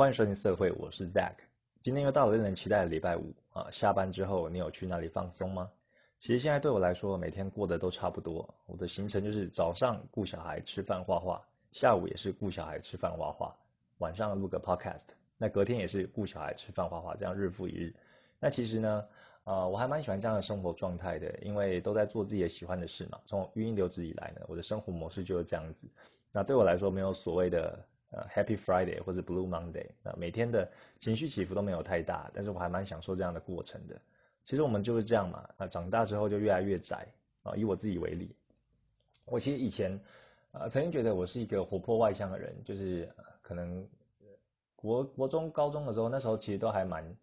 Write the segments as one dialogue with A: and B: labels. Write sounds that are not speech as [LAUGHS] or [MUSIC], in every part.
A: 欢迎收听社会，我是 Zack。今天又到了令人期待的礼拜五啊！下班之后，你有去哪里放松吗？其实现在对我来说，每天过得都差不多。我的行程就是早上顾小孩、吃饭、画画，下午也是顾小孩、吃饭、画画，晚上录个 Podcast。那隔天也是顾小孩、吃饭、画画，这样日复一日。那其实呢，呃，我还蛮喜欢这样的生活状态的，因为都在做自己喜欢的事嘛。从语音留职以来呢，我的生活模式就是这样子。那对我来说，没有所谓的。呃，Happy Friday 或者 Blue Monday，那每天的情绪起伏都没有太大，但是我还蛮享受这样的过程的。其实我们就是这样嘛，那长大之后就越来越宅啊。以我自己为例，我其实以前呃曾经觉得我是一个活泼外向的人，就是可能国国中高中的时候，那时候其实都还蛮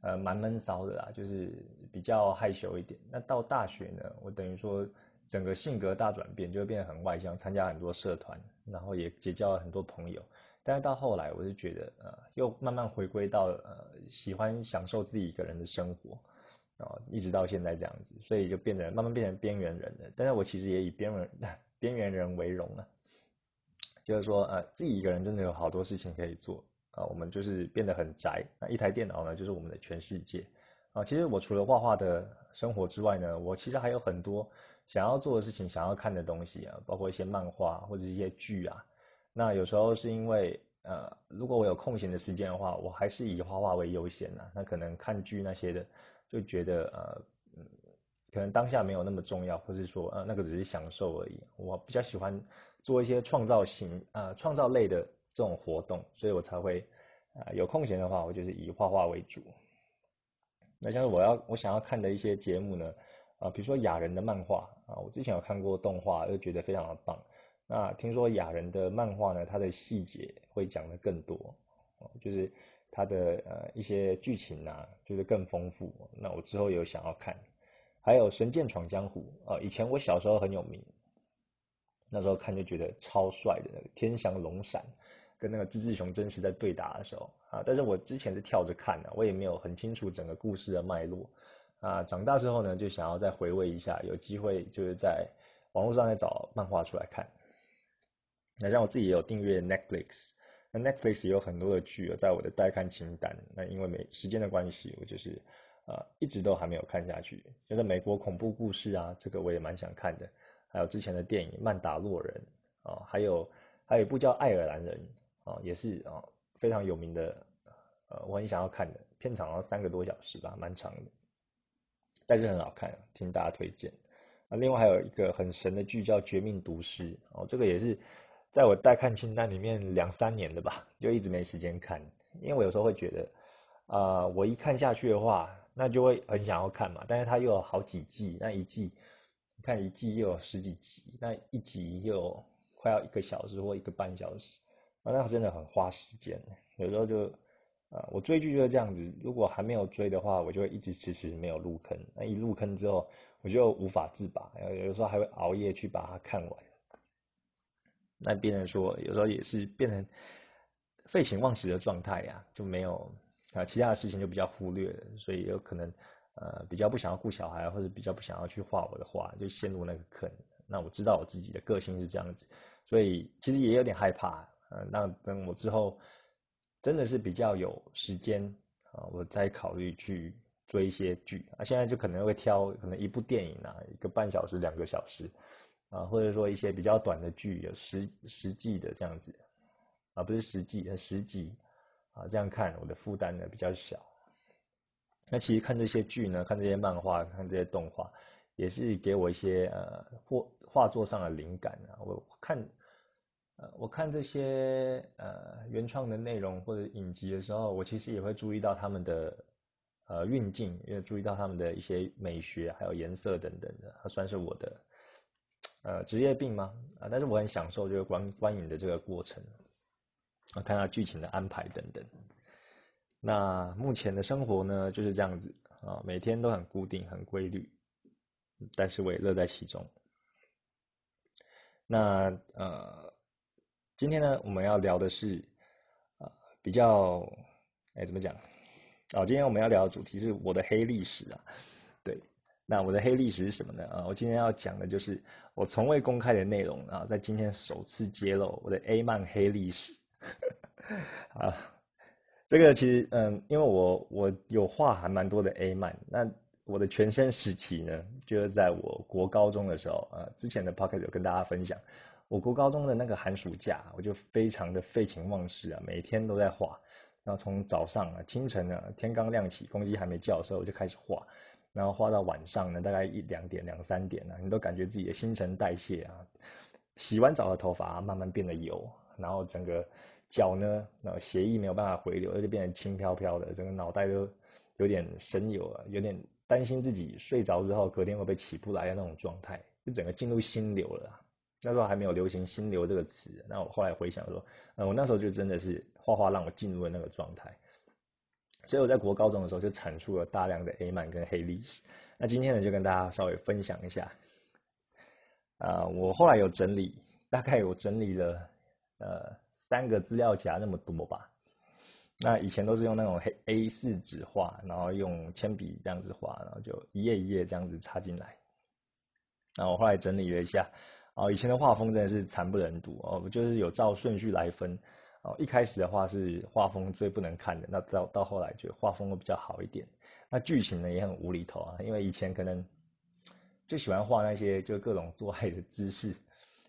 A: 呃蛮闷骚的啦，就是比较害羞一点。那到大学呢，我等于说。整个性格大转变，就会变得很外向，参加很多社团，然后也结交了很多朋友。但是到后来，我就觉得，呃，又慢慢回归到呃喜欢享受自己一个人的生活，啊，一直到现在这样子，所以就变得慢慢变成边缘人了。但是我其实也以边缘边缘人为荣了，就是说，呃，自己一个人真的有好多事情可以做啊。我们就是变得很宅，那一台电脑呢，就是我们的全世界啊。其实我除了画画的生活之外呢，我其实还有很多。想要做的事情，想要看的东西啊，包括一些漫画或者一些剧啊。那有时候是因为，呃，如果我有空闲的时间的话，我还是以画画为优先呐。那可能看剧那些的，就觉得呃，可能当下没有那么重要，或是说，呃，那个只是享受而已。我比较喜欢做一些创造型啊，创造类的这种活动，所以我才会啊，有空闲的话，我就是以画画为主。那像是我要我想要看的一些节目呢。啊，比如说雅人的漫画啊，我之前有看过动画，就觉得非常的棒。那听说雅人的漫画呢，它的细节会讲的更多，就是它的呃一些剧情啊，就是更丰富。那我之后有想要看。还有《神剑闯江湖》啊，以前我小时候很有名，那时候看就觉得超帅的那个，天翔龙闪跟那个志志雄真实在对打的时候啊，但是我之前是跳着看的，我也没有很清楚整个故事的脉络。啊，长大之后呢，就想要再回味一下，有机会就是在网络上再找漫画出来看。那像我自己也有订阅 Netflix，那 Netflix 也有很多的剧在我的待看清单。那因为没时间的关系，我就是呃一直都还没有看下去。就是美国恐怖故事啊，这个我也蛮想看的。还有之前的电影《曼达洛人》啊，还有还有一部叫《爱尔兰人》啊，也是啊非常有名的，呃我很想要看的，片长要三个多小时吧，蛮长的。但是很好看，听大家推荐。啊，另外还有一个很神的剧叫《绝命毒师》哦，这个也是在我待看清单里面两三年的吧，就一直没时间看。因为我有时候会觉得，啊，我一看下去的话，那就会很想要看嘛。但是它又有好几季，那一季你看一季又有十几集，那一集又快要一个小时或一个半小时，啊，那真的很花时间。有时候就。啊，我追剧就是这样子，如果还没有追的话，我就会一直迟迟没有入坑。那一入坑之后，我就无法自拔，有时候还会熬夜去把它看完。那变成说，有时候也是变成废寝忘食的状态呀，就没有啊其他的事情就比较忽略了，所以有可能呃比较不想要顾小孩，或者比较不想要去画我的画，就陷入那个坑。那我知道我自己的个性是这样子，所以其实也有点害怕。呃，那等我之后。真的是比较有时间啊，我再考虑去追一些剧啊。现在就可能会挑可能一部电影啊，一个半小时、两个小时啊，或者说一些比较短的剧，有十十季的这样子啊，不是十季，是十集啊，这样看我的负担呢比较小。那其实看这些剧呢，看这些漫画，看这些动画，也是给我一些呃画画作上的灵感啊。我看。我看这些呃原创的内容或者影集的时候，我其实也会注意到他们的呃运镜，也注意到他们的一些美学，还有颜色等等的，它算是我的呃职业病吗？啊，但是我很享受就是观观影的这个过程，啊，看到剧情的安排等等。那目前的生活呢就是这样子啊，每天都很固定很规律，但是我也乐在其中。那呃。今天呢，我们要聊的是啊，比较哎怎么讲？哦，今天我们要聊的主题是我的黑历史啊。对，那我的黑历史是什么呢？啊，我今天要讲的就是我从未公开的内容啊，在今天首次揭露我的 A 漫黑历史。[LAUGHS] 啊，这个其实，嗯，因为我我有画还蛮多的 A 漫，那我的全身时期呢，就是在我国高中的时候，呃，之前的 Pocket 有跟大家分享，我国高中的那个寒暑假，我就非常的废寝忘食啊，每天都在画，然后从早上啊，清晨啊，天刚亮起，公鸡还没叫的时候，我就开始画，然后画到晚上呢，大概一两点、两三点呢，你都感觉自己的新陈代谢啊，洗完澡的头发慢慢变得油，然后整个脚呢，那血液没有办法回流，就变得轻飘飘的，整个脑袋都有点神游了，有点。担心自己睡着之后隔天会不会起不来的那种状态，就整个进入心流了。那时候还没有流行“心流”这个词，那我后来回想说，嗯，我那时候就真的是画画让我进入了那个状态。所以我在国高中的时候就产出了大量的 A 漫跟黑历史。那今天呢，就跟大家稍微分享一下。啊，我后来有整理，大概有整理了呃三个资料夹那么多吧。那以前都是用那种黑 A 四纸画，然后用铅笔这样子画，然后就一页一页这样子插进来。然后我后来整理了一下，哦，以前的画风真的是惨不忍睹哦，就是有照顺序来分。哦，一开始的话是画风最不能看的，那到到后来就画风会比较好一点。那剧情呢也很无厘头啊，因为以前可能就喜欢画那些就各种做爱的姿势，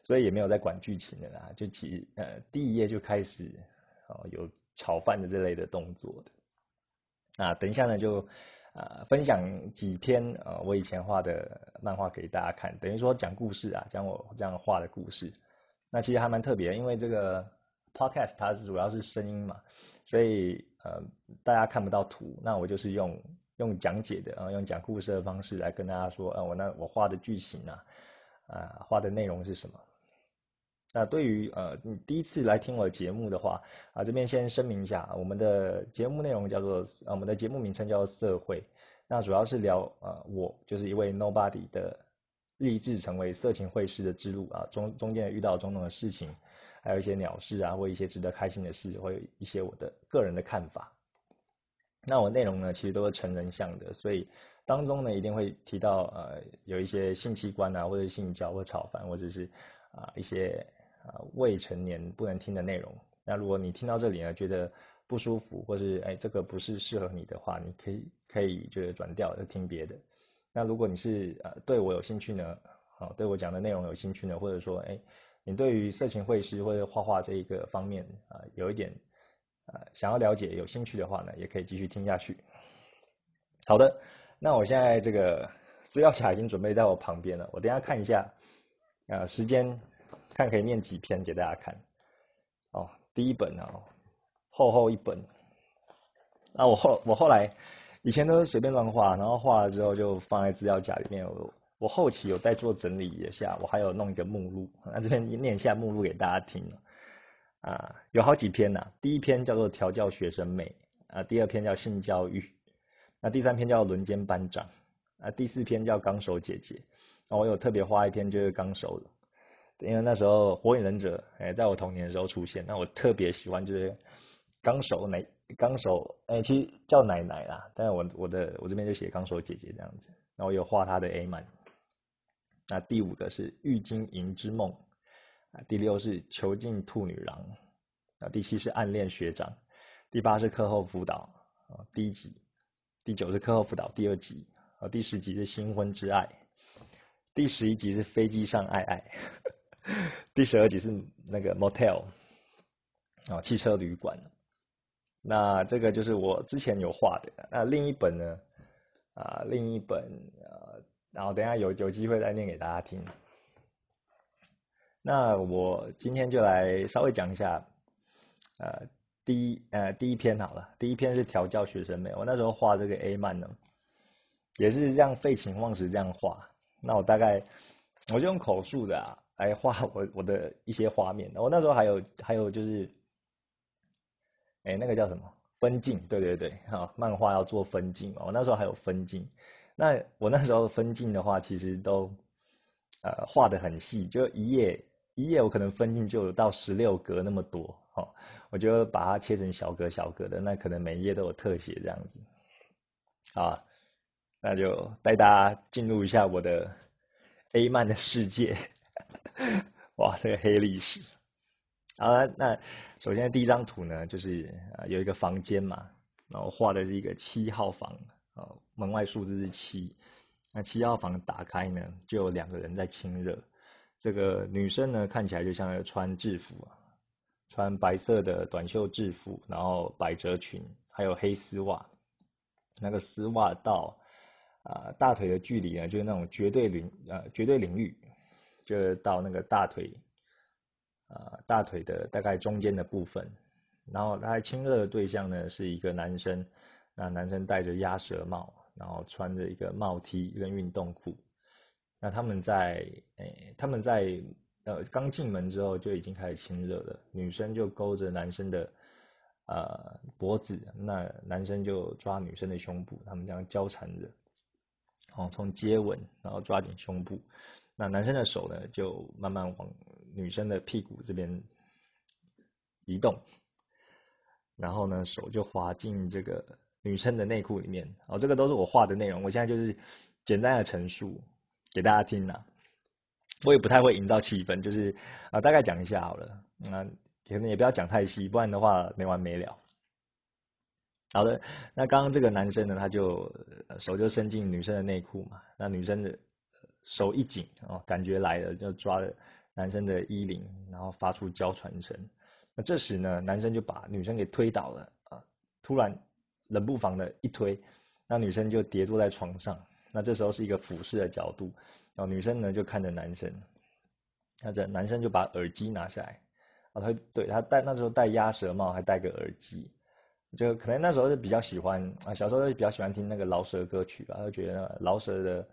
A: 所以也没有在管剧情的啦，就其呃第一页就开始哦有。炒饭的这类的动作的，啊，等一下呢就啊分享几篇啊我以前画的漫画给大家看，等于说讲故事啊，讲我这样画的故事。那其实还蛮特别，因为这个 podcast 它是主要是声音嘛，所以呃大家看不到图，那我就是用用讲解的，啊用讲故事的方式来跟大家说，啊我那我画的剧情啊，啊画的内容是什么。那对于呃你第一次来听我的节目的话啊，这边先声明一下，我们的节目内容叫做呃我们的节目名称叫做社会，那主要是聊呃我就是一位 nobody 的立志成为色情会师的之路啊，中中间遇到种种的事情，还有一些鸟事啊，或一些值得开心的事，或一些我的个人的看法。那我内容呢其实都是成人向的，所以当中呢一定会提到呃有一些性器官啊，或者性交或炒饭，或者是啊一些。啊，未成年不能听的内容。那如果你听到这里呢，觉得不舒服，或是哎这个不是适合你的话，你可以可以就是转掉，就听别的。那如果你是呃对我有兴趣呢，好对我讲的内容有兴趣呢，或者说哎你对于色情绘师或者画画这一个方面啊有一点呃想要了解有兴趣的话呢，也可以继续听下去。好的，那我现在这个资料卡已经准备在我旁边了，我等下看一下啊时间。看可以念几篇给大家看哦，第一本啊，厚厚一本。那我后我后来以前都是随便乱画，然后画了之后就放在资料夹里面。我我后期有在做整理一下，我还有弄一个目录，那这边念一下目录给大家听啊，有好几篇呐。第一篇叫做调教学生妹啊，第二篇叫性教育，那第三篇叫轮奸班长啊，第四篇叫纲手姐姐。那我有特别画一篇就是纲手的。因为那时候火影忍者哎，在我童年的时候出现，那我特别喜欢就是纲手奶纲手哎，其实叫奶奶啦，但是我我的我这边就写纲手姐姐这样子，那我有画她的 A 漫。那第五个是玉金银之梦，第六是囚禁兔女郎啊，第七是暗恋学长，第八是课后辅导啊第一集，第九是课后辅导第二集啊，第十集是新婚之爱，第十一集是飞机上爱爱。[LAUGHS] 第十二集是那个 motel 啊，汽车旅馆。那这个就是我之前有画的。那另一本呢？啊，另一本啊，然后等下有有机会再念给大家听。那我今天就来稍微讲一下，呃，第一呃第一篇好了，第一篇是调教学生妹。我那时候画这个 A 漫呢，也是这样废寝忘食这样画。那我大概我就用口述的啊。来画我我的一些画面，我那时候还有还有就是，哎，那个叫什么分镜？对对对，哈，漫画要做分镜嘛，我那时候还有分镜。那我那时候分镜的话，其实都呃画的很细，就一页一页，我可能分镜就到十六格那么多，哈，我就把它切成小格小格的，那可能每一页都有特写这样子。啊，那就带大家进入一下我的 A 漫的世界。[LAUGHS] 哇，这个黑历史。好了，那首先第一张图呢，就是有一个房间嘛，然后画的是一个七号房，呃门外数字是七，那七号房打开呢，就有两个人在亲热，这个女生呢看起来就像穿制服，穿白色的短袖制服，然后百褶裙，还有黑丝袜，那个丝袜到啊大腿的距离呢，就是那种绝对领呃绝对领域，就到那个大腿。啊，大腿的大概中间的部分，然后他亲热的对象呢是一个男生，那男生戴着鸭舌帽，然后穿着一个帽 T 跟运动裤，那他们在诶他们在呃刚进门之后就已经开始亲热了，女生就勾着男生的呃脖子，那男生就抓女生的胸部，他们这样交缠着，然后从接吻然后抓紧胸部，那男生的手呢就慢慢往。女生的屁股这边移动，然后呢，手就滑进这个女生的内裤里面。哦，这个都是我画的内容，我现在就是简单的陈述给大家听呐。我也不太会营造气氛，就是啊，大概讲一下好了。那可能也不要讲太细，不然的话没完没了。好的，那刚刚这个男生呢，他就手就伸进女生的内裤嘛，那女生的手一紧啊，感觉来了就抓了。男生的衣领，然后发出娇喘声。那这时呢，男生就把女生给推倒了啊！突然冷不防的一推，那女生就跌坐在床上。那这时候是一个俯视的角度，然后女生呢就看着男生，那这男生就把耳机拿下来啊，他对他戴那时候戴鸭舌帽，还戴个耳机，就可能那时候是比较喜欢啊，小时候就比较喜欢听那个饶舌歌曲吧，就觉得饶舌的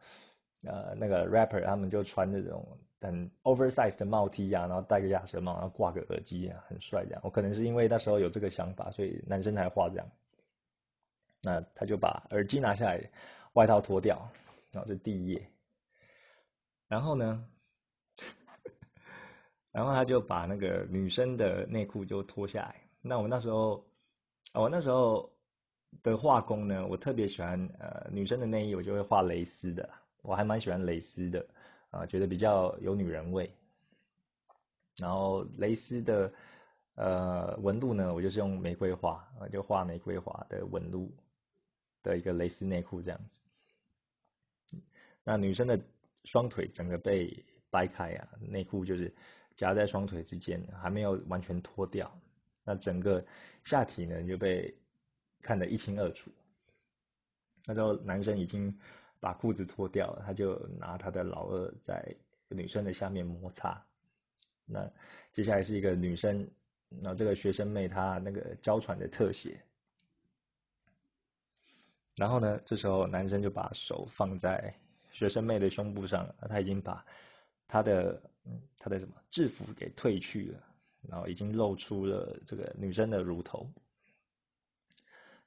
A: 呃那个 rapper 他们就穿那种。很 oversize 的帽 T 呀，然后戴个鸭舌帽，然后挂个耳机啊，很帅这样。我可能是因为那时候有这个想法，所以男生才画这样。那他就把耳机拿下来，外套脱掉，然后这第一页。然后呢，[LAUGHS] 然后他就把那个女生的内裤就脱下来。那我那时候，我那时候的画工呢，我特别喜欢呃女生的内衣，我就会画蕾丝的，我还蛮喜欢蕾丝的。啊，觉得比较有女人味。然后蕾丝的呃纹路呢，我就是用玫瑰花，啊，就画玫瑰花的纹路的一个蕾丝内裤这样子。那女生的双腿整个被掰开啊，内裤就是夹在双腿之间，还没有完全脱掉。那整个下体呢就被看得一清二楚。那时候男生已经。把裤子脱掉，他就拿他的老二在女生的下面摩擦。那接下来是一个女生，那这个学生妹她那个娇喘的特写。然后呢，这时候男生就把手放在学生妹的胸部上，他已经把他的他的什么制服给褪去了，然后已经露出了这个女生的乳头，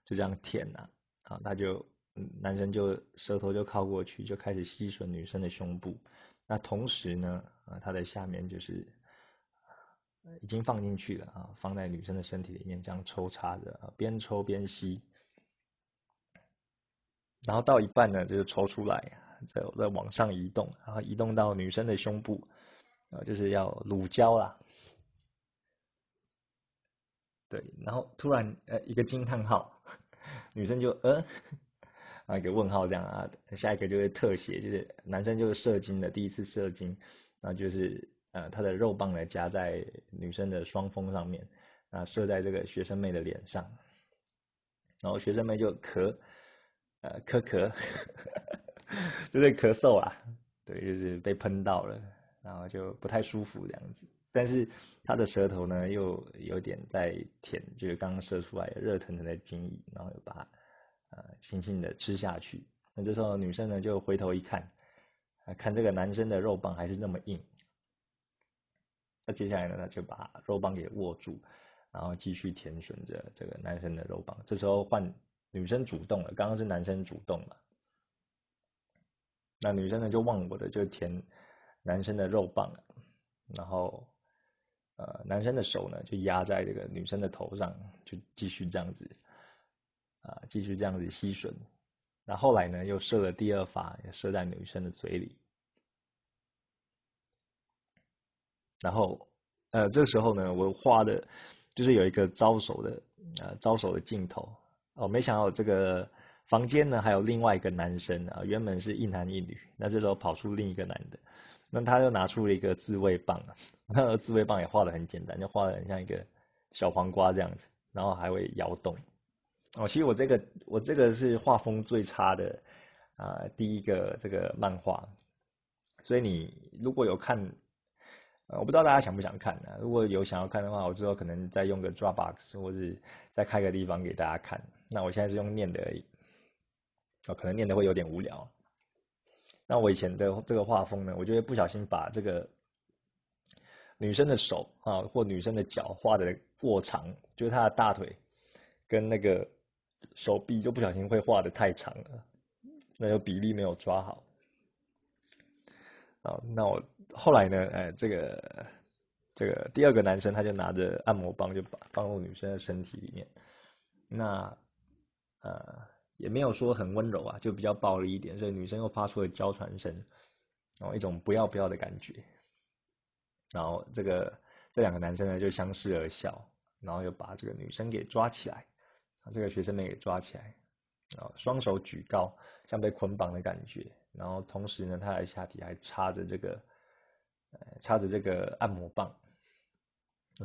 A: 就这样舔呐，啊，他就。男生就舌头就靠过去，就开始吸吮女生的胸部。那同时呢，啊，他的下面就是已经放进去了啊，放在女生的身体里面这样抽插着，边抽边吸。然后到一半呢，就是抽出来，再再往上移动，然后移动到女生的胸部，啊，就是要乳胶啦。对，然后突然呃一个惊叹号，[LAUGHS] 女生就呃。啊，一个问号这样啊，下一个就是特写，就是男生就是射精的第一次射精，然后就是呃他的肉棒呢夹在女生的双峰上面，啊射在这个学生妹的脸上，然后学生妹就咳，呃咳咳，[LAUGHS] 就是咳嗽啊，对，就是被喷到了，然后就不太舒服这样子，但是他的舌头呢又有点在舔，就是刚刚射出来热腾腾的精液，然后又把。呃，轻轻的吃下去。那这时候女生呢就回头一看，看这个男生的肉棒还是那么硬。那接下来呢，他就把肉棒给握住，然后继续舔吮着这个男生的肉棒。这时候换女生主动了，刚刚是男生主动了。那女生呢就忘我的就舔男生的肉棒，然后呃男生的手呢就压在这个女生的头上，就继续这样子。啊，继续这样子吸吮，那后来呢，又射了第二发，射在女生的嘴里，然后呃，这时候呢，我画的就是有一个招手的呃招手的镜头。哦，没想到这个房间呢还有另外一个男生啊，原本是一男一女，那这时候跑出另一个男的，那他又拿出了一个自慰棒啊，[LAUGHS] 那自慰棒也画的很简单，就画的很像一个小黄瓜这样子，然后还会摇动。哦。其实我这个我这个是画风最差的啊第一个这个漫画，所以你如果有看。我不知道大家想不想看呢？如果有想要看的话，我之后可能再用个 Dropbox，或者再开个地方给大家看。那我现在是用念的而已，哦，可能念的会有点无聊。那我以前的这个画风呢，我就会不小心把这个女生的手啊，或女生的脚画的过长，就是她的大腿跟那个手臂，就不小心会画的太长了，那就比例没有抓好。啊，那我后来呢？哎，这个这个第二个男生他就拿着按摩棒就把放入女生的身体里面，那呃也没有说很温柔啊，就比较暴力一点，所以女生又发出了娇喘声，然后一种不要不要的感觉，然后这个这两个男生呢就相视而笑，然后又把这个女生给抓起来，这个学生妹给抓起来，然后双手举高，像被捆绑的感觉。然后同时呢，他的下体还插着这个，插着这个按摩棒。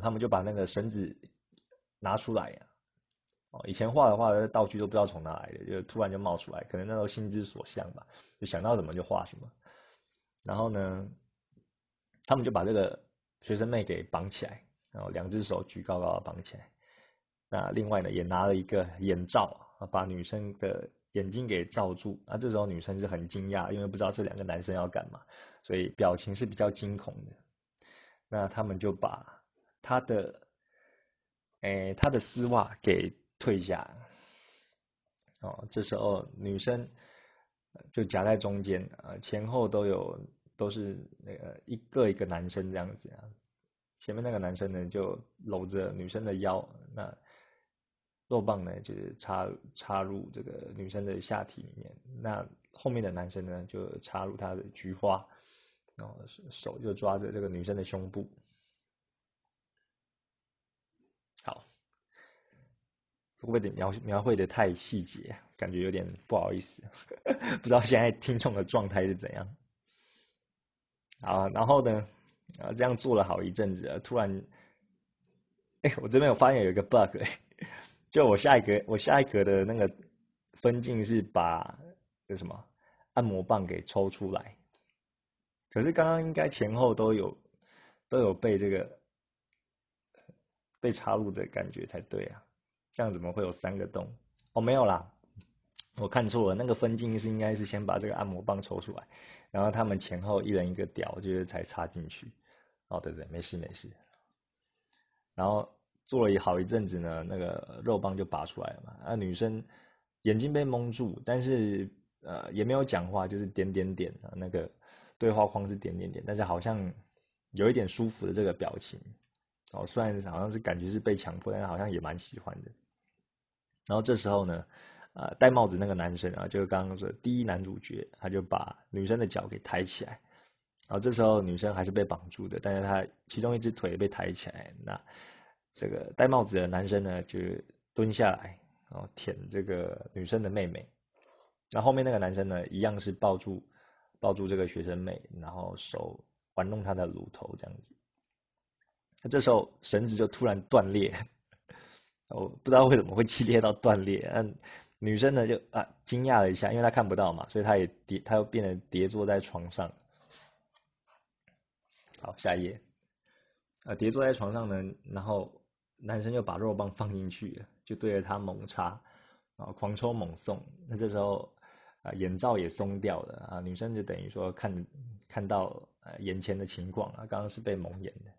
A: 他们就把那个绳子拿出来呀，哦，以前画的话，道具都不知道从哪来的，就突然就冒出来，可能那时候心之所向吧，就想到什么就画什么。然后呢，他们就把这个学生妹给绑起来，然后两只手举高高的绑起来。那另外呢，也拿了一个眼罩啊，把女生的。眼睛给罩住，那这时候女生是很惊讶，因为不知道这两个男生要干嘛，所以表情是比较惊恐的。那他们就把他的，诶，他的丝袜给退下，哦，这时候女生就夹在中间，呃，前后都有都是那个一个一个男生这样子啊，前面那个男生呢就搂着女生的腰，那。肉棒呢，就是插插入这个女生的下体里面，那后面的男生呢，就插入他的菊花，然后手就抓着这个女生的胸部。好，会不会描描绘的太细节，感觉有点不好意思，[LAUGHS] 不知道现在听众的状态是怎样。啊，然后呢，啊，这样做了好一阵子，突然，哎，我这边有发现有一个 bug。就我下一格，我下一格的那个分镜是把那什么按摩棒给抽出来，可是刚刚应该前后都有都有被这个被插入的感觉才对啊，这样怎么会有三个洞？哦，没有啦，我看错了，那个分镜是应该是先把这个按摩棒抽出来，然后他们前后一人一个屌，就是才插进去。哦，对对，没事没事，然后。做了一好一阵子呢，那个肉棒就拔出来了嘛。啊，女生眼睛被蒙住，但是呃也没有讲话，就是点点点啊，那个对话框是点点点，但是好像有一点舒服的这个表情。哦，虽然好像是感觉是被强迫，但是好像也蛮喜欢的。然后这时候呢，呃，戴帽子那个男生啊，就是刚刚说第一男主角，他就把女生的脚给抬起来。然后这时候女生还是被绑住的，但是她其中一只腿被抬起来，那。这个戴帽子的男生呢，就蹲下来，然后舔这个女生的妹妹。那后面那个男生呢，一样是抱住抱住这个学生妹，然后手玩弄她的乳头这样子。那这时候绳子就突然断裂，[LAUGHS] 我不知道为什么会激烈到断裂。嗯，女生呢就啊惊讶了一下，因为她看不到嘛，所以她也跌，她又变得跌坐在床上。好，下一页。啊，跌坐在床上呢，然后。男生就把肉棒放进去，就对着他猛插，啊，狂抽猛送。那这时候啊，眼罩也松掉了啊，女生就等于说看看到呃眼前的情况啊，刚刚是被蒙眼的，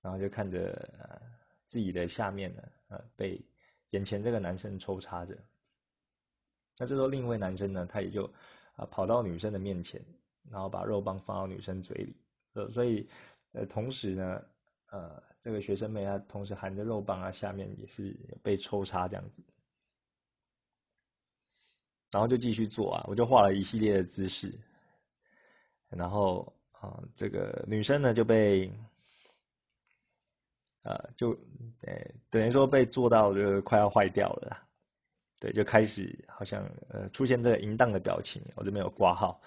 A: 然后就看着呃自己的下面呢，呃被眼前这个男生抽插着。那这时候另一位男生呢，他也就啊跑到女生的面前，然后把肉棒放到女生嘴里，呃，所以呃同时呢。呃，这个学生妹她同时含着肉棒啊，下面也是被抽插这样子，然后就继续做啊，我就画了一系列的姿势，然后啊，这个女生呢就被呃，就呃等于说被做到就快要坏掉了，对，就开始好像呃出现这个淫荡的表情，我这边有挂号。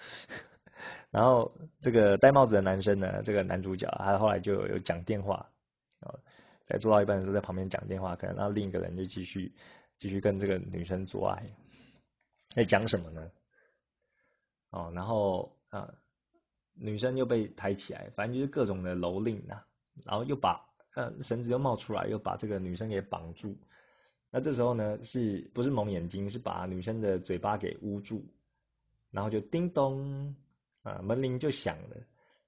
A: 然后这个戴帽子的男生呢，这个男主角，他后来就有讲电话，啊，在做到一半的时候在旁边讲电话，可能让另一个人就继续继续跟这个女生做爱，在讲什么呢？哦，然后啊，女生又被抬起来，反正就是各种的蹂躏呐，然后又把呃绳子又冒出来，又把这个女生给绑住。那这时候呢，是不是蒙眼睛？是把女生的嘴巴给捂住，然后就叮咚。啊，门铃就响了。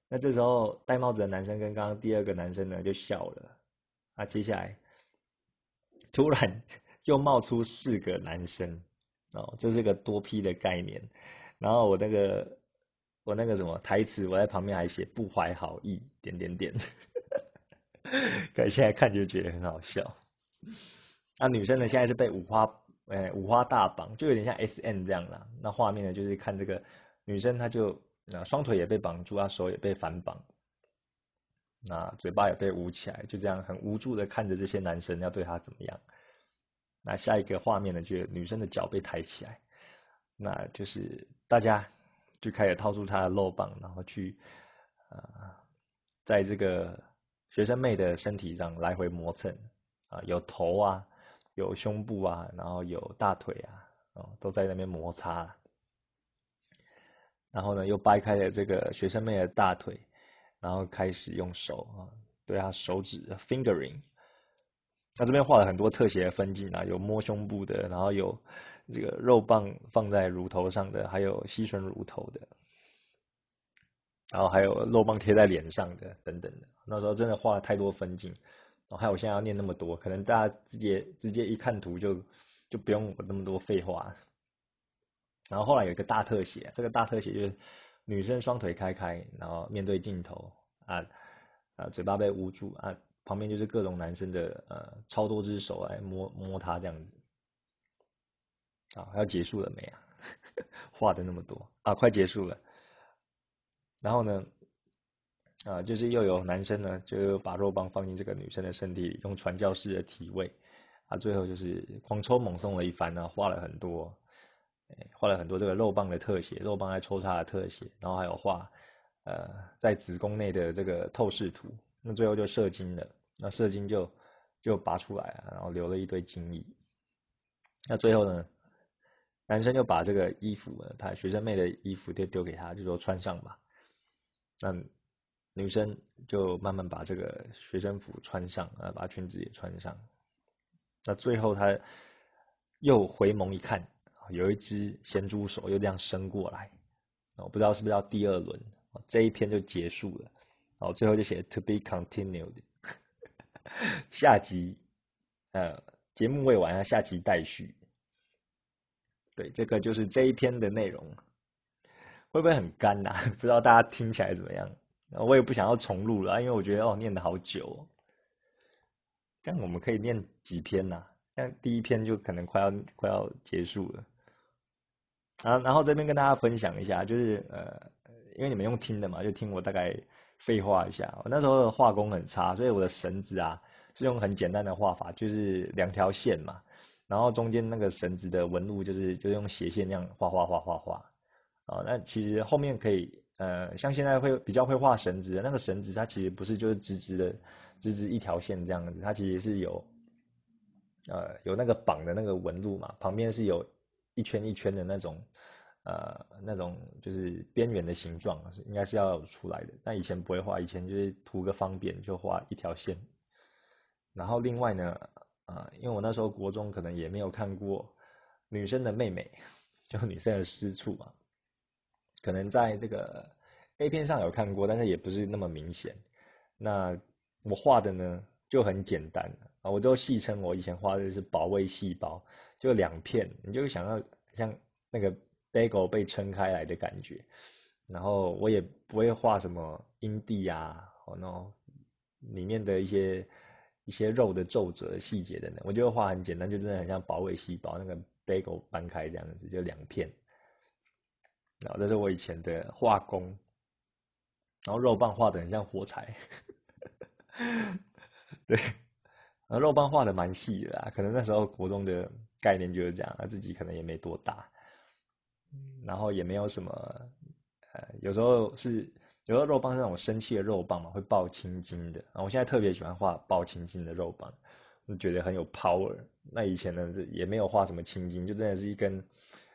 A: 那这时候戴帽子的男生跟刚刚第二个男生呢就笑了。啊，接下来突然 [LAUGHS] 又冒出四个男生哦，这是个多批的概念。然后我那个我那个什么台词，我在旁边还写不怀好意，点点点。[LAUGHS] 可现在看就觉得很好笑。那女生呢，现在是被五花哎五花大绑，就有点像 S N 这样啦。那画面呢，就是看这个女生，她就。那双腿也被绑住，啊手也被反绑，那嘴巴也被捂起来，就这样很无助的看着这些男生要对他怎么样。那下一个画面呢，就是女生的脚被抬起来，那就是大家就开始掏出他的肉棒，然后去啊，在这个学生妹的身体上来回磨蹭啊，有头啊，有胸部啊，然后有大腿啊，哦，都在那边摩擦。然后呢，又掰开了这个学生妹的大腿，然后开始用手啊，对她手指 fingering。那这边画了很多特写的分镜啊，有摸胸部的，然后有这个肉棒放在乳头上的，还有吸吮乳头的，然后还有肉棒贴在脸上的等等的。那时候真的画了太多分镜，然后还有我现在要念那么多，可能大家直接直接一看图就就不用我那么多废话。然后后来有一个大特写，这个大特写就是女生双腿开开，然后面对镜头啊啊，嘴巴被捂住啊，旁边就是各种男生的呃超多只手来摸摸她这样子啊，要结束了没啊？[LAUGHS] 画的那么多啊，快结束了。然后呢啊，就是又有男生呢，就把肉棒放进这个女生的身体里，用传教士的体位啊，最后就是狂抽猛送了一番呢，画了很多。画了很多这个肉棒的特写，肉棒在抽插的特写，然后还有画呃在子宫内的这个透视图，那最后就射精了，那射精就就拔出来了，然后留了一堆精液。那最后呢，男生就把这个衣服，他学生妹的衣服就丢给他，就说穿上吧。那女生就慢慢把这个学生服穿上，啊，把裙子也穿上。那最后他又回眸一看。有一只咸猪手又这样伸过来，我不知道是不是要第二轮，这一篇就结束了，然后最后就写 to be continued，[LAUGHS] 下集呃节目未完，下集待续。对，这个就是这一篇的内容，会不会很干呐？[LAUGHS] 不知道大家听起来怎么样？我也不想要重录了，因为我觉得哦念的好久，哦这样我们可以念几篇呐？像第一篇就可能快要快要结束了。啊，然后这边跟大家分享一下，就是呃，因为你们用听的嘛，就听我大概废话一下。我那时候的画工很差，所以我的绳子啊是用很简单的画法，就是两条线嘛，然后中间那个绳子的纹路就是就用斜线那样画画画画画。啊，那其实后面可以呃，像现在会比较会画绳子的那个绳子，它其实不是就是直直的直直一条线这样子，它其实是有呃有那个绑的那个纹路嘛，旁边是有。一圈一圈的那种，呃，那种就是边缘的形状，应该是要出来的。但以前不会画，以前就是图个方便就画一条线。然后另外呢，啊，因为我那时候国中可能也没有看过女生的妹妹，就女生的私处嘛，可能在这个 A 片上有看过，但是也不是那么明显。那我画的呢就很简单啊，我都戏称我以前画的是保卫细胞。就两片，你就想要像那个 bagel 被撑开来的感觉，然后我也不会画什么阴蒂啊，哦 no，里面的一些一些肉的皱褶细节的呢，我就画很简单，就真的很像保卫细胞那个 bagel 掰开这样子，就两片，然后这是我以前的画工，然后肉棒画的很像火柴，[LAUGHS] 对，而肉棒画的蛮细的，可能那时候国中的概念就是这样，他自己可能也没多大，然后也没有什么，呃，有时候是有时候肉棒是那种生气的肉棒嘛，会爆青筋的，然后我现在特别喜欢画爆青筋的肉棒，就觉得很有 power。那以前呢也没有画什么青筋，就真的是一根，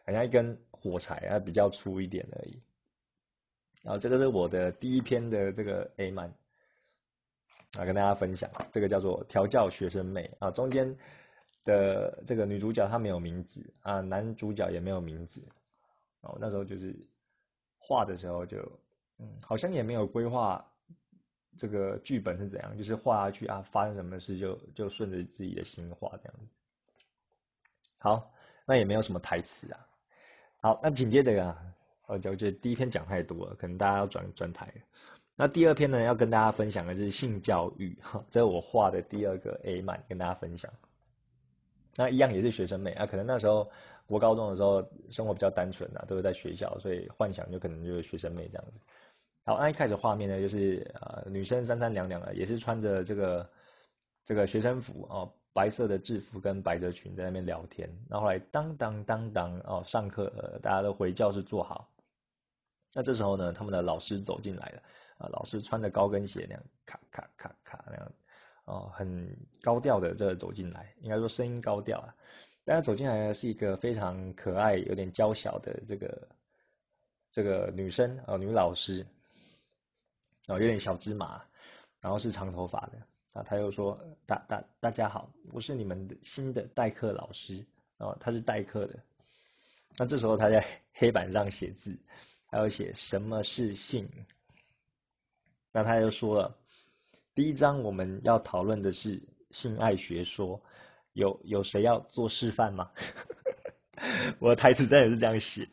A: 好像一根火柴啊，比较粗一点而已。然后这个是我的第一篇的这个 A 漫。啊，跟大家分享，这个叫做调教学生妹啊，中间的这个女主角她没有名字啊，男主角也没有名字，哦，那时候就是画的时候就，嗯，好像也没有规划这个剧本是怎样，就是画下去啊，发生什么事就就顺着自己的心画这样子。好，那也没有什么台词啊。好，那紧接着啊，我觉得第一篇讲太多了，可能大家要转转台。那第二篇呢，要跟大家分享的是性教育，哈，这是我画的第二个 A 漫，跟大家分享。那一样也是学生妹啊，可能那时候国高中的时候生活比较单纯啊，都是在学校，所以幻想就可能就是学生妹这样子。好，那一开始画面呢，就是呃女生三三两两的，也是穿着这个这个学生服哦，白色的制服跟百褶裙在那边聊天。然后来当当当当哦，上课大家都回教室坐好。那这时候呢，他们的老师走进来了。啊，老师穿着高跟鞋那样，咔咔咔咔那样，哦，很高调的这走进来，应该说声音高调啊。但是走进来是一个非常可爱、有点娇小的这个这个女生啊，女老师，哦，有点小芝麻，然后是长头发的。啊，他又说：“大大大家好，我是你们的新的代课老师。”哦，他是代课的。那这时候他在 [LAUGHS] 黑板上写字，还要写什么是性。那他又说了，第一章我们要讨论的是性爱学说，有有谁要做示范吗？[LAUGHS] 我的台词真的是这样写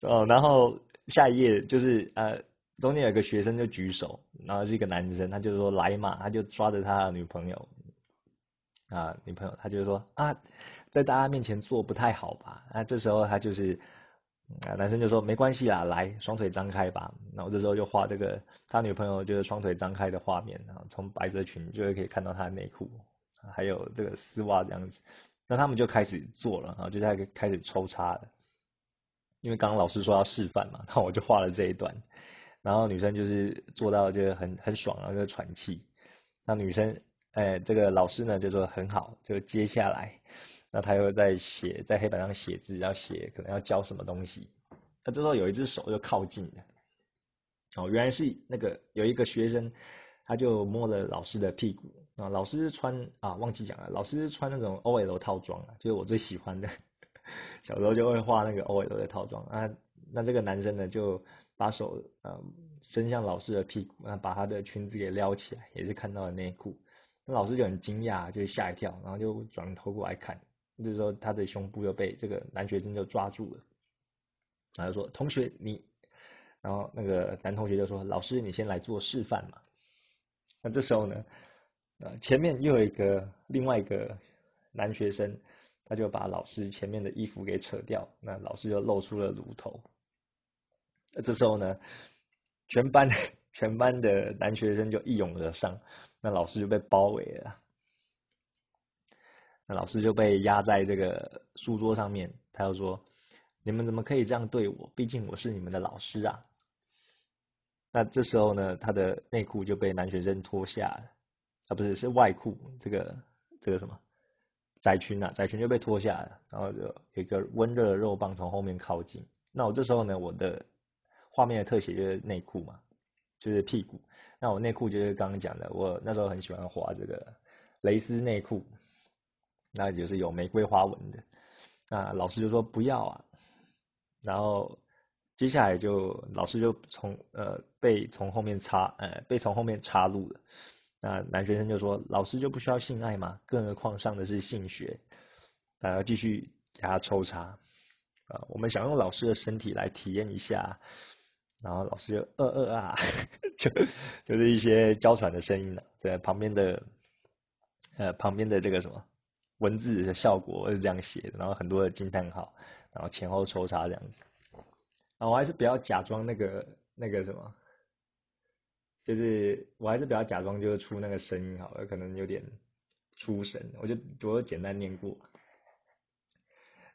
A: 哦。然后下一页就是呃，中间有一个学生就举手，然后是一个男生，他就说来嘛，他就抓着他的女朋友啊，女朋友，他就说啊，在大家面前做不太好吧？啊，这时候他就是。啊，男生就说没关系啦，来双腿张开吧。然后这时候就画这个他女朋友就是双腿张开的画面，然后从百褶裙就会可以看到他的内裤，还有这个丝袜这样子。那他们就开始做了，然后就在开始抽插了。因为刚刚老师说要示范嘛，那我就画了这一段。然后女生就是做到就很很爽，然后就喘气。那女生，哎，这个老师呢就说很好，就接下来。那他又在写，在黑板上写字，要写可能要教什么东西。那这时候有一只手就靠近了，哦，原来是那个有一个学生，他就摸了老师的屁股啊。老师穿啊，忘记讲了，老师穿那种 OL 套装啊，就是我最喜欢的。[LAUGHS] 小时候就会画那个 OL 的套装啊。那这个男生呢，就把手啊伸向老师的屁股，那把他的裙子给撩起来，也是看到了内裤。那老师就很惊讶，就吓一跳，然后就转头过来看。这时候，他的胸部又被这个男学生就抓住了，然后说：“同学，你……”然后那个男同学就说：“老师，你先来做示范嘛。”那这时候呢，呃，前面又有一个另外一个男学生，他就把老师前面的衣服给扯掉，那老师就露出了乳头。那这时候呢，全班 [LAUGHS] 全班的男学生就一拥而上，那老师就被包围了。老师就被压在这个书桌上面，他又说：“你们怎么可以这样对我？毕竟我是你们的老师啊！”那这时候呢，他的内裤就被男学生脱下了，啊，不是，是外裤，这个这个什么窄裙啊，窄裙就被脱下了，然后就有一个温热的肉棒从后面靠近。那我这时候呢，我的画面的特写就是内裤嘛，就是屁股。那我内裤就是刚刚讲的，我那时候很喜欢画这个蕾丝内裤。那就是有玫瑰花纹的，那老师就说不要啊，然后接下来就老师就从呃被从后面插呃被从后面插入了，那男学生就说老师就不需要性爱吗？更何况上的是性学，然后继续给他抽插。啊，我们想用老师的身体来体验一下，然后老师就呃呃啊，[LAUGHS] 就就是一些娇喘的声音了，在旁边的呃旁边的这个什么。文字的效果是这样写的，然后很多的惊叹号，然后前后抽插这样子。啊，我还是不要假装那个那个什么，就是我还是不要假装就是出那个声音好了，可能有点出神，我就我就简单念过。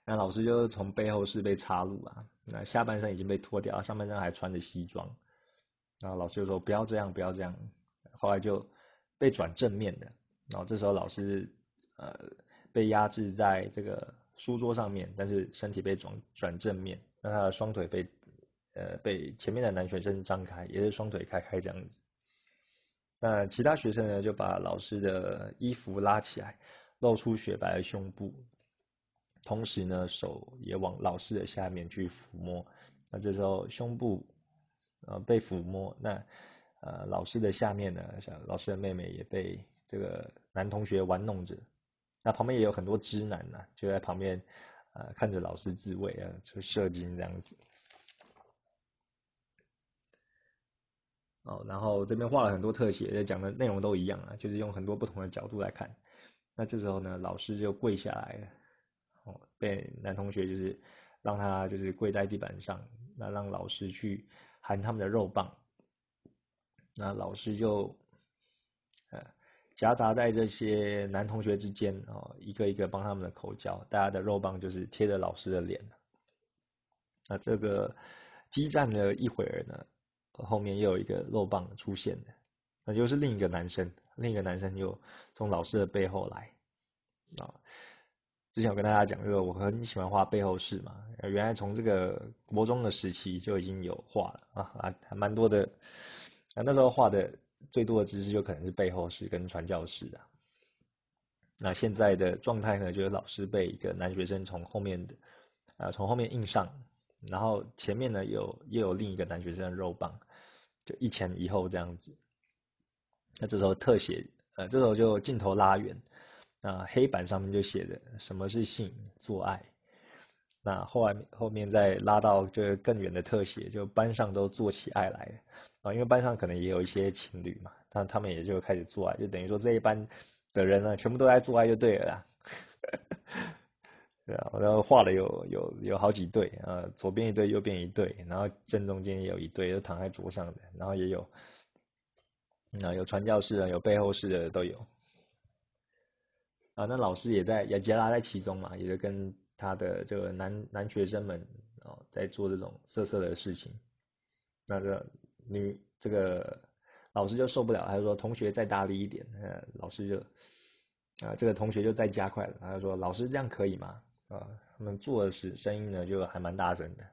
A: 那老师就是从背后是被插入啊，那下半身已经被脱掉，上半身还穿着西装。然后老师就说不要这样，不要这样。后来就被转正面的，然后这时候老师呃被压制在这个书桌上面，但是身体被转转正面，那他的双腿被呃被前面的男学生张开，也是双腿开开这样子。那其他学生呢就把老师的衣服拉起来，露出雪白的胸部。同时呢，手也往老师的下面去抚摸，那这时候胸部呃被抚摸，那呃老师的下面呢，像老师的妹妹也被这个男同学玩弄着，那旁边也有很多直男呢，就在旁边呃看着老师自慰啊，就射精这样子。哦，然后这边画了很多特写，讲的内容都一样啊，就是用很多不同的角度来看。那这时候呢，老师就跪下来了。被男同学就是让他就是跪在地板上，那让老师去含他们的肉棒，那老师就呃夹杂在这些男同学之间哦，一个一个帮他们的口交，大家的肉棒就是贴着老师的脸。那这个激战了一会儿呢，后面又有一个肉棒出现的，那就是另一个男生，另一个男生又从老师的背后来啊。之前我跟大家讲，就是我很喜欢画背后事嘛，原来从这个国中的时期就已经有画了啊啊，还蛮多的。啊，那时候画的最多的姿势就可能是背后式跟传教士啊。那现在的状态呢，就是老师被一个男学生从后面的啊从后面硬上，然后前面呢有又有另一个男学生的肉棒，就一前一后这样子。那这时候特写，呃，这时候就镜头拉远。那黑板上面就写着什么是性做爱，那后来后面再拉到就更远的特写，就班上都做起爱来了因为班上可能也有一些情侣嘛，但他们也就开始做爱，就等于说这一班的人呢，全部都在做爱就对了啦。[LAUGHS] 对啊，然后画了有有有好几对啊，左边一对，右边一对，然后正中间也有一对，都躺在桌上的，然后也有那有传教士的，有背后式的都有。啊，那老师也在，也杰拉在其中嘛，也就跟他的这个男男学生们哦，在做这种色色的事情。那个女这个老师就受不了，他说同学再大力一点，呃，老师就啊，这个同学就再加快了，他就说老师这样可以吗？啊，他们做的是声音呢，就还蛮大声的。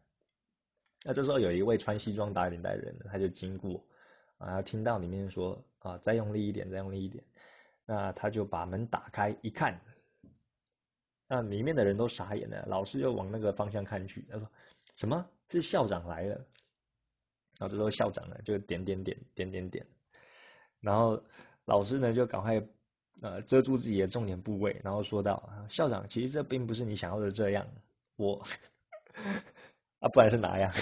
A: 那这时候有一位穿西装打领带的人，他就经过啊，听到里面说啊，再用力一点，再用力一点。那他就把门打开一看，那里面的人都傻眼了。老师就往那个方向看去，他说：“什么？是校长来了？”然后这时候校长呢就点点点点点点，然后老师呢就赶快呃遮住自己的重点部位，然后说道：“校长，其实这并不是你想要的这样，我 [LAUGHS] 啊，不然是哪样？”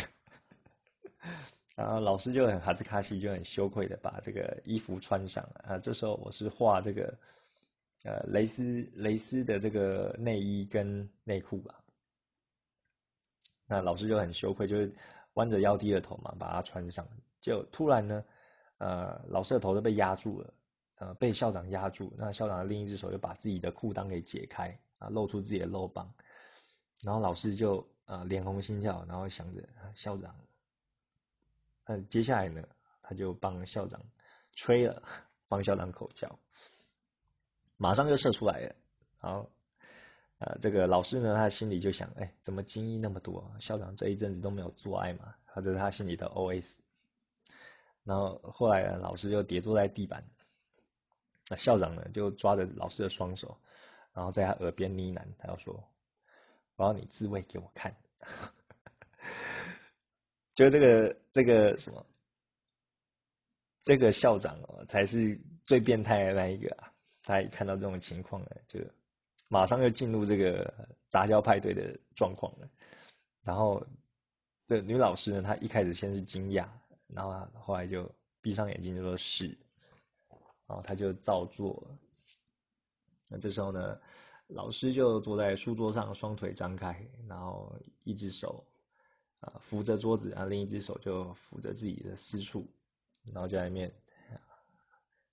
A: 然后老师就很哈兹卡西，就很羞愧的把这个衣服穿上了啊。这时候我是画这个呃蕾丝蕾丝的这个内衣跟内裤吧。那老师就很羞愧，就是弯着腰低着头嘛，把它穿上。就突然呢，呃，老师的头都被压住了，呃，被校长压住。那校长的另一只手就把自己的裤裆给解开啊，露出自己的肉棒。然后老师就呃脸红心跳，然后想着校长。那接下来呢，他就帮校长吹了，帮校长口交，马上就射出来了。然后，呃，这个老师呢，他心里就想，哎，怎么精液那么多？校长这一阵子都没有做爱嘛？他这是他心里的 OS。然后后来呢，老师就跌坐在地板，那校长呢就抓着老师的双手，然后在他耳边呢喃，他要说：“我要你自慰给我看。[LAUGHS] ”就这个这个什么，这个校长哦，才是最变态的那一个啊！他一看到这种情况呢，就马上就进入这个杂交派对的状况了。然后这女老师呢，她一开始先是惊讶，然后后来就闭上眼睛就说是，然后她就照做了。那这时候呢，老师就坐在书桌上，双腿张开，然后一只手。啊，扶着桌子，然后，另一只手就扶着自己的私处，然后就在里面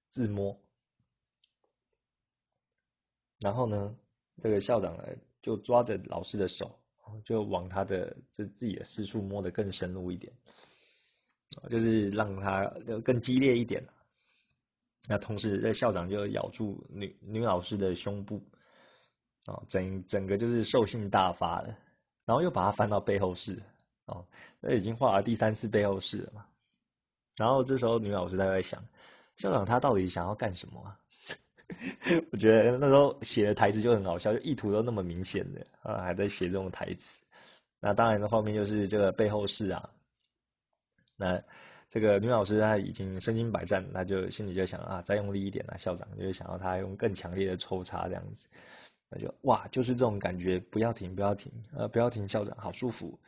A: 自摸。然后呢，这个校长呢就抓着老师的手，就往他的这自己的私处摸得更深入一点，就是让他更激烈一点。那同时，这校长就咬住女女老师的胸部，哦，整整个就是兽性大发了。然后又把它翻到背后式，哦，那已经画了第三次背后式了嘛。然后这时候女老师在在想，校长他到底想要干什么啊？[LAUGHS] 我觉得那时候写的台词就很好笑，就意图都那么明显的啊，还在写这种台词。那当然的画面就是这个背后式啊。那这个女老师她已经身经百战，她就心里就想啊，再用力一点啊，校长就是想要她用更强烈的抽插这样子。那就哇，就是这种感觉，不要停，不要停，呃，不要停，校长好舒服。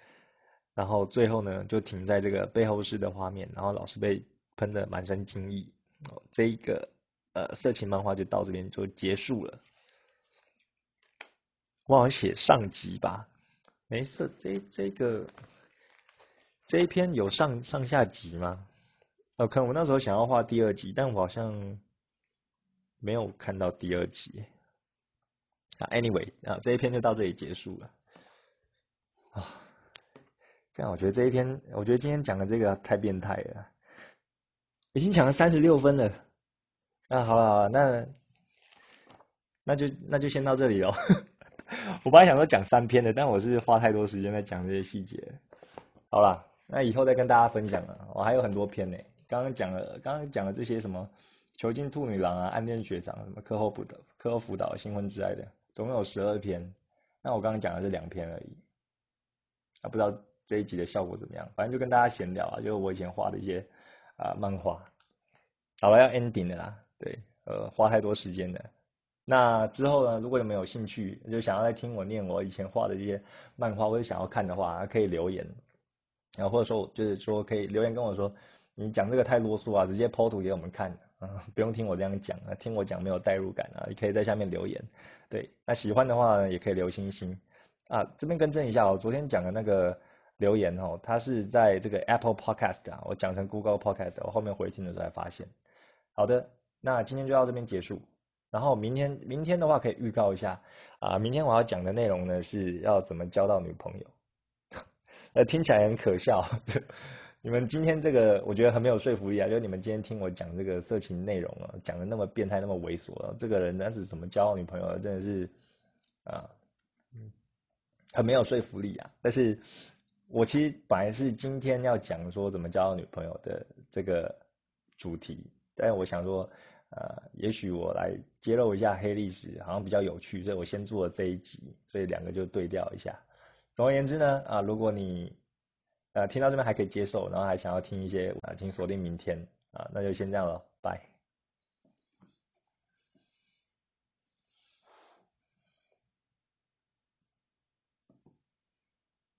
A: 然后最后呢，就停在这个背后式的画面，然后老师被喷的满身精液，哦，这一个呃色情漫画就到这边就结束了。我好像写上集吧，没事，这这个这一篇有上上下集吗？哦，可能我那时候想要画第二集，但我好像没有看到第二集。Anyway，啊，这一篇就到这里结束了。啊，这样我觉得这一篇，我觉得今天讲的这个太变态了，已经讲了三十六分了。那，好了好了，那那就那就先到这里哦。[LAUGHS] 我本来想说讲三篇的，但我是花太多时间在讲这些细节。好了，那以后再跟大家分享了。我还有很多篇呢，刚刚讲了，刚刚讲了这些什么囚禁兔女郎啊，暗恋学长，什么课后辅导、课后辅导、新婚之爱的。总有十二篇，那我刚刚讲的是两篇而已，啊，不知道这一集的效果怎么样，反正就跟大家闲聊啊，就是我以前画的一些啊漫画，好了要 ending 的啦，对，呃，花太多时间的，那之后呢，如果你们有兴趣，就想要再听我念我以前画的这些漫画，或者想要看的话，可以留言，然后或者说就是说可以留言跟我说，你讲这个太啰嗦啊，直接剖图给我们看。啊，[LAUGHS] 不用听我这样讲啊，听我讲没有代入感啊，你可以在下面留言。对，那喜欢的话也可以留星星啊。这边更正一下哦，昨天讲的那个留言哦，它是在这个 Apple Podcast 啊，我讲成 Google Podcast，我后面回听的时候才发现。好的，那今天就到这边结束。然后明天，明天的话可以预告一下啊，明天我要讲的内容呢是要怎么交到女朋友。[LAUGHS] 呃，听起来很可笑。[LAUGHS] 你们今天这个我觉得很没有说服力啊！就你们今天听我讲这个色情内容啊，讲的那么变态，那么猥琐，这个人那是怎么交到女朋友的？真的是啊，很没有说服力啊！但是我其实本来是今天要讲说怎么交到女朋友的这个主题，但是我想说，呃，也许我来揭露一下黑历史，好像比较有趣，所以我先做了这一集，所以两个就对调一下。总而言之呢，啊，如果你呃，听到这边还可以接受，然后还想要听一些啊，请锁定明天啊，那就先这样了，拜。